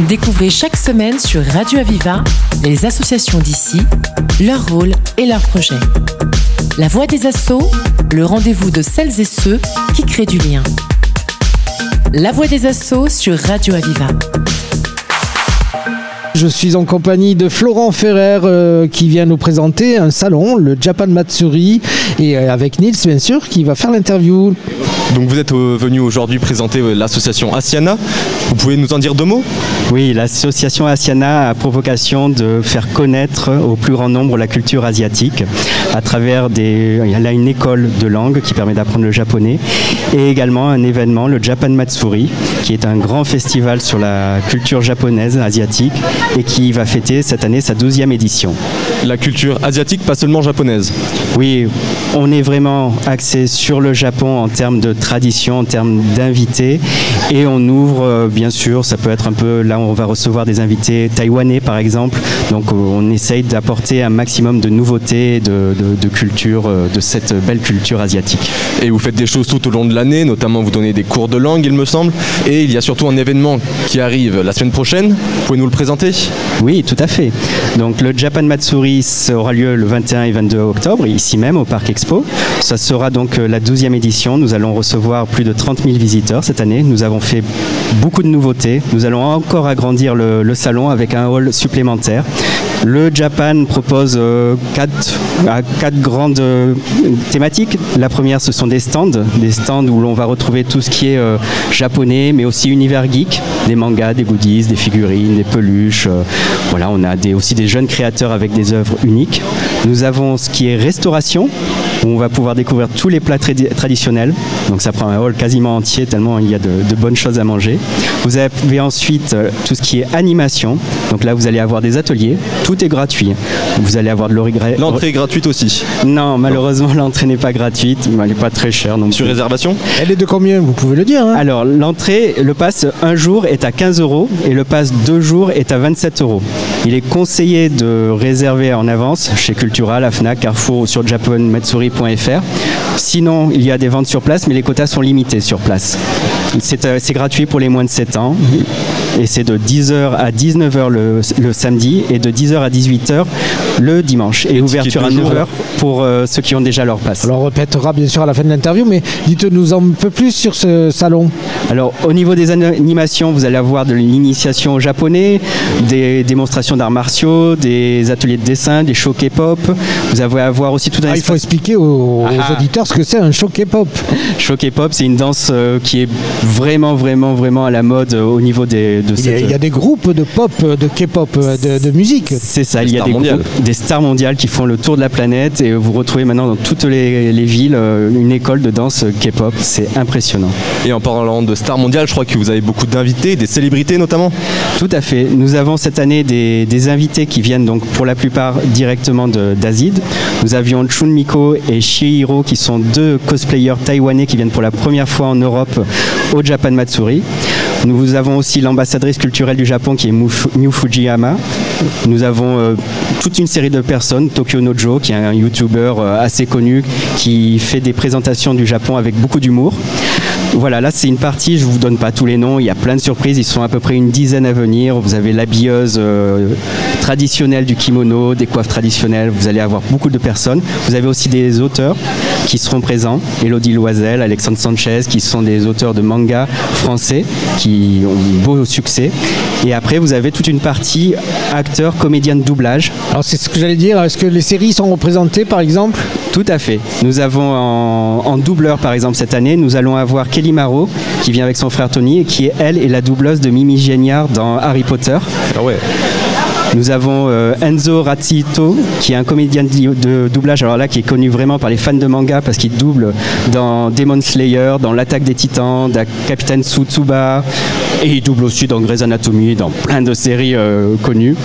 Découvrez chaque semaine sur Radio Aviva les associations d'ici, leur rôle et leurs projets. La voix des assauts, le rendez-vous de celles et ceux qui créent du lien. La voix des assauts sur Radio Aviva. Je suis en compagnie de Florent Ferrer euh, qui vient nous présenter un salon, le Japan Matsuri, et euh, avec Nils bien sûr qui va faire l'interview. Donc vous êtes euh, venu aujourd'hui présenter euh, l'association Asiana. Vous pouvez nous en dire deux mots? Oui, l'association Asiana a pour vocation de faire connaître au plus grand nombre la culture asiatique à travers des. Elle a une école de langue qui permet d'apprendre le japonais et également un événement, le Japan Matsuri, qui est un grand festival sur la culture japonaise, asiatique et qui va fêter cette année sa 12e édition. La culture asiatique, pas seulement japonaise. Oui, on est vraiment axé sur le Japon en termes de tradition, en termes d'invités. Et on ouvre, euh, bien sûr, ça peut être un peu là, on va recevoir des invités taïwanais par exemple. Donc euh, on essaye d'apporter un maximum de nouveautés, de, de, de culture, euh, de cette belle culture asiatique. Et vous faites des choses tout au long de l'année, notamment vous donnez des cours de langue, il me semble. Et il y a surtout un événement qui arrive la semaine prochaine. Vous pouvez nous le présenter? Oui, tout à fait. Donc le Japan Matsuri aura lieu le 21 et 22 octobre, ici même au Parc Expo. Ça sera donc euh, la 12e édition. Nous allons recevoir plus de 30 000 visiteurs cette année. Nous avons fait beaucoup de nouveautés. Nous allons encore agrandir le, salon avec un hall supplémentaire. Le Japan propose euh, quatre, à quatre grandes euh, thématiques. La première, ce sont des stands, des stands où l'on va retrouver tout ce qui est euh, japonais, mais aussi univers geek, des mangas, des goodies, des figurines, des peluches. euh, voilà, on a aussi des jeunes créateurs avec des œuvres uniques. Nous avons ce qui est restauration, où on va pouvoir découvrir tous les plats tradi- traditionnels. Donc ça prend un hall quasiment entier tellement il y a de, de bonnes choses à manger. Vous avez ensuite euh, tout ce qui est animation. Donc là, vous allez avoir des ateliers. Tout est gratuit. Vous allez avoir de l'origré. L'entrée est gratuite aussi. Non, malheureusement, l'entrée n'est pas gratuite, mais elle n'est pas très chère non Sur réservation Elle est de combien Vous pouvez le dire. hein? Alors, l'entrée, le pass un jour est à 15 euros et le pass deux jours est à 27 euros. Il est conseillé de réserver en avance chez Cultura, la Fnac, Carrefour ou sur japonmatsuri.fr. Sinon, il y a des ventes sur place, mais les quotas sont limités sur place. C'est euh, gratuit pour les moins de 7 ans et c'est de 10h à 19h le, le samedi et de 10h à 18h le dimanche. Et ouverture à de jour, 9h pour euh, ceux qui ont déjà leur pass. Alors on répétera bien sûr à la fin de l'interview, mais dites-nous un peu plus sur ce salon. Alors, au niveau des animations, vous allez avoir de l'initiation au japonais, des démonstrations d'arts martiaux, des ateliers de dessin, des shows K-pop. Vous allez avoir aussi tout un Ah, il faut expliquer aux, aux Ah. auditeurs ce que c'est un show K-pop. show K-pop. C'est une danse euh, qui est vraiment, vraiment, vraiment à la mode euh, au niveau des, de Il y, a, cette- il y a des groupes de pop, de K-pop, euh, de, de musique. C'est ça, Des il y a stars des, mondiales. groupes- des stars mondiales qui font le tour de la planète et vous retrouvez maintenant dans toutes les, les villes euh, une école de danse K-pop. C'est impressionnant. Et en parlant de stars mondiales, je crois que vous avez beaucoup d'invités, des célébrités notamment. Tout à fait. Nous avons cette année des, des invités qui viennent donc pour la plupart directement d'Azid. Nous avions Chun Miko et Shihiro qui sont deux cosplayers taïwanais qui viennent pour la première fois en Europe au Japan Matsuri. Nous avons aussi l'ambassadrice culturelle du Japon qui est Miu Fujiyama. Nous avons euh, toute une série de personnes, Tokyo Nojo qui est un YouTuber euh, assez connu qui fait des présentations du Japon avec beaucoup d'humour. Voilà, là c'est une partie, je vous donne pas tous les noms, il y a plein de surprises, ils sont à peu près une dizaine à venir. Vous avez l'habilleuse euh, traditionnelle du kimono, des coiffes traditionnelles, vous allez avoir beaucoup de personnes. Vous avez aussi des auteurs qui seront présents, Elodie Loisel, Alexandre Sanchez, qui sont des auteurs de manga français qui ont beau succès. Et après, vous avez toute une partie acteurs, comédiens de doublage. Alors c'est ce que j'allais dire. Est-ce que les séries sont représentées par exemple? Tout à fait. Nous avons en, en doubleur, par exemple, cette année, nous allons avoir Kelly Maro, qui vient avec son frère Tony, et qui est, elle, est la doubleuse de Mimi Géniard dans Harry Potter. Ah ouais. Nous avons euh, Enzo Razzito, qui est un comédien de, doublage, alors là, qui est connu vraiment par les fans de manga, parce qu'il double dans Demon Slayer, dans L'Attaque des Titans, dans Capitaine Tsutsuba, et il double aussi dans Grey's Anatomy, dans plein de séries euh, connues.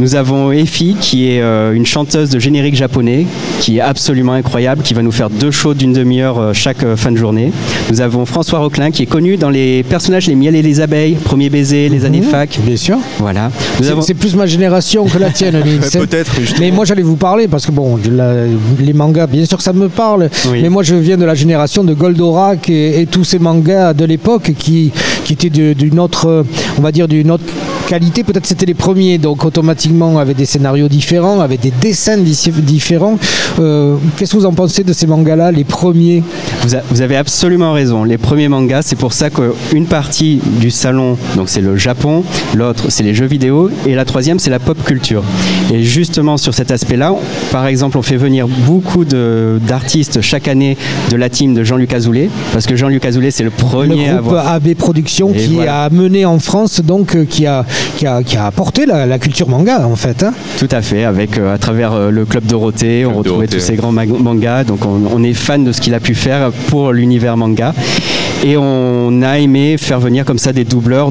Nous avons Effie, qui est euh, une chanteuse de générique japonais, qui est absolument incroyable, qui va nous faire deux shows d'une demi-heure euh, chaque euh, fin de journée. Nous avons François Roquelin, qui est connu dans les personnages Les Miel et les Abeilles, Premier baiser, Les années fac. Bien sûr. Voilà. C'est avons- plus ma génération que la tienne. Peut-être, justement. Mais moi j'allais vous parler parce que bon, la- les mangas, bien sûr que ça me parle, Oui. mais moi je viens de la génération de Goldorak et, et tous ces mangas de l'époque qui, qui étaient d'une autre, on va dire d'une autre qualité. Peut-être c'était les premiers, donc automatiquement avec des scénarios différents, avec des dessins différents. Euh, qu'est-ce que vous en pensez de ces mangas-là, les premiers vous, vous, avez absolument raison. Les premiers mangas, c'est pour ça qu'une partie du salon, donc c'est le Japon, l'autre c'est les jeux vidéo, et la troisième c'est la pop culture. Et justement sur cet aspect-là, par exemple, on fait venir beaucoup d'artistes chaque année de la team de Jean-Luc Azoulay, parce que Jean-Luc Azoulay c'est le premier le groupe à AB Productions qui a mené en France, donc euh, qui a, qui a, qui a apporté la, culture manga en fait. Hein. Tout à fait, avec euh, à travers euh, le club Dorothée, on retrouvait tous ces grands mangas, donc on, on est fan de ce qu'il a pu faire pour l'univers manga. Et on a aimé faire venir comme ça des doubleurs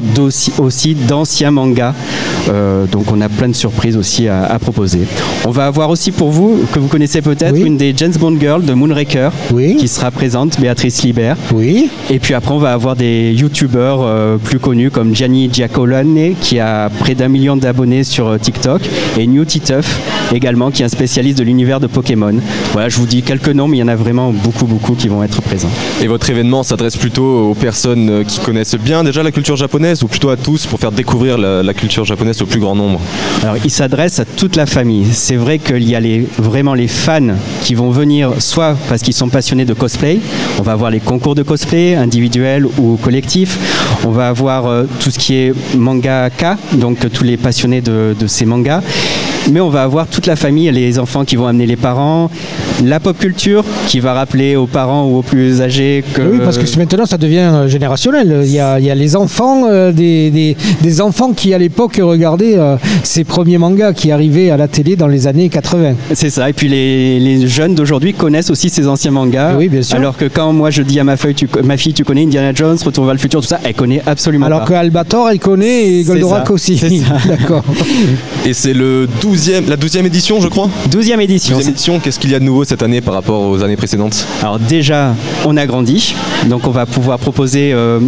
aussi, d'anciens mangas. Euh, donc on a plein de surprises aussi à, proposer. On va avoir aussi pour vous, que vous connaissez peut-être, une des James Bond Girls de Moonraker qui sera présente, Béatrice Libert. Oui. Et puis après on va avoir des youtubeurs euh, plus connus comme Gianni Giacolone qui a près d'un million d'abonnés sur euh, TikTok et New Titeuf également qui est un spécialiste de l'univers de Pokémon. Voilà, je vous dis quelques noms mais il y en a vraiment beaucoup beaucoup qui vont être présents. Et votre événement s'adresse plutôt aux personnes euh, qui connaissent bien déjà la culture japonaise ou plutôt à tous pour faire découvrir la, culture japonaise au plus grand nombre? Alors, il s'adresse à toute la famille. C'est vrai qu'il y a les, vraiment les fans qui vont venir soit parce qu'ils sont passionnés de cosplay, on va avoir les concours de cosplay individuels ou collectifs, on va avoir euh, tout ce qui est mangaka, donc tous les passionnés de, de ces mangas mais on va avoir toute la famille, les enfants qui vont amener les parents, la pop culture qui va rappeler aux parents ou aux plus âgés que... Oui, parce que maintenant ça devient euh, générationnel. Il y a, les enfants, euh, des, enfants qui à l'époque regardaient euh, ces premiers mangas qui arrivaient à la télé dans les années 80. C'est ça, et puis les, jeunes d'aujourd'hui connaissent aussi ces anciens mangas. Oui, bien sûr. Alors que quand moi je dis à ma, fille, tu, ma fille, tu connais Indiana Jones, Retour vers le futur, tout ça, elle connaît absolument Alors pas. Alors que Albator, elle connaît et Goldorak aussi. D'accord. Et c'est le 12 la 12e édition, je crois 12e édition. 12e édition, qu'est-ce qu'il y a de nouveau cette année par rapport aux années précédentes? Alors déjà, on a grandi, donc on va pouvoir proposer euh,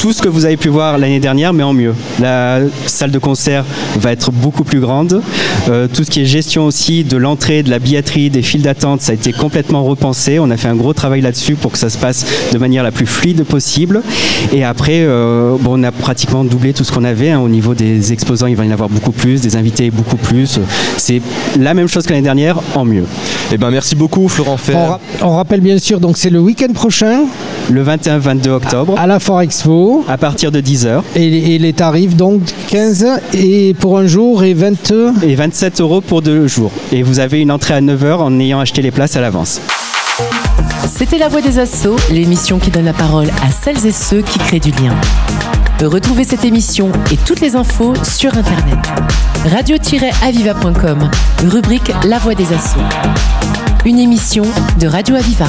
tout ce que vous avez pu voir l'année dernière, mais en mieux. La salle de concert va être beaucoup plus grande. Euh, tout ce qui est gestion aussi de l'entrée, de la billetterie, des files d'attente, ça a été complètement repensé. On a fait un gros travail là-dessus pour que ça se passe de manière la plus fluide possible. Et après, euh, bon, on a pratiquement doublé tout ce qu'on avait. Hein. Au niveau des exposants, il va y en avoir beaucoup plus, des invités beaucoup plus. C'est la même chose que l'année dernière, en mieux. Eh ben, merci beaucoup, Florent Fer. On, rappelle bien sûr, donc c'est le week-end prochain. Le 21-22 octobre. À, la Fort Expo. À partir de 10h. Et, les tarifs donc 15 et pour un jour et 20 Et 27 euros pour deux jours. Et vous avez une entrée à 9h en ayant acheté les places à l'avance. C'était La Voix des Assauts, l'émission qui donne la parole à celles et ceux qui créent du lien. Retrouvez cette émission et toutes les infos sur Internet. Radio-aviva.com, rubrique La Voix des Assauts. Une émission de Radio Aviva.